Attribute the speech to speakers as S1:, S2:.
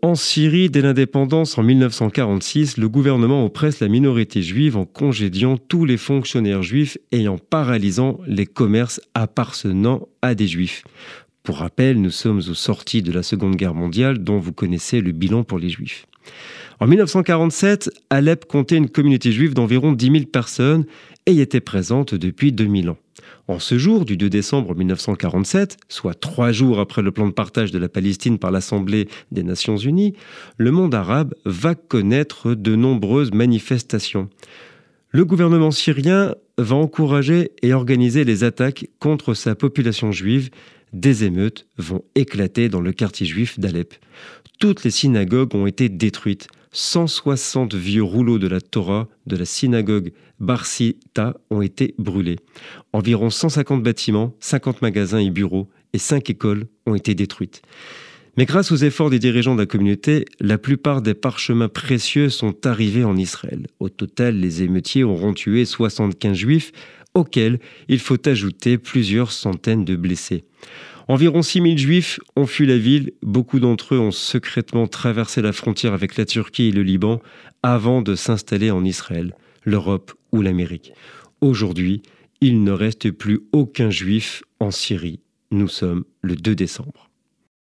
S1: En Syrie, dès l'indépendance en 1946, le gouvernement oppresse la minorité juive en congédiant tous les fonctionnaires juifs et en paralysant les commerces appartenant à des juifs. Pour rappel, nous sommes aux sorties de la Seconde Guerre mondiale dont vous connaissez le bilan pour les juifs. En 1947, Alep comptait une communauté juive d'environ 10 000 personnes et y était présente depuis 2000 ans. En ce jour du 2 décembre 1947, soit trois jours après le plan de partage de la Palestine par l'Assemblée des Nations Unies, le monde arabe va connaître de nombreuses manifestations. Le gouvernement syrien va encourager et organiser les attaques contre sa population juive. Des émeutes vont éclater dans le quartier juif d'Alep. Toutes les synagogues ont été détruites. 160 vieux rouleaux de la Torah de la synagogue Barsita ont été brûlés. Environ 150 bâtiments, 50 magasins et bureaux et 5 écoles ont été détruites. Mais grâce aux efforts des dirigeants de la communauté, la plupart des parchemins précieux sont arrivés en Israël. Au total, les émeutiers auront tué 75 juifs, auxquels il faut ajouter plusieurs centaines de blessés. Environ 6000 juifs ont fui la ville, beaucoup d'entre eux ont secrètement traversé la frontière avec la Turquie et le Liban avant de s'installer en Israël, l'Europe ou l'Amérique. Aujourd'hui, il ne reste plus aucun juif en Syrie. Nous sommes le 2 décembre.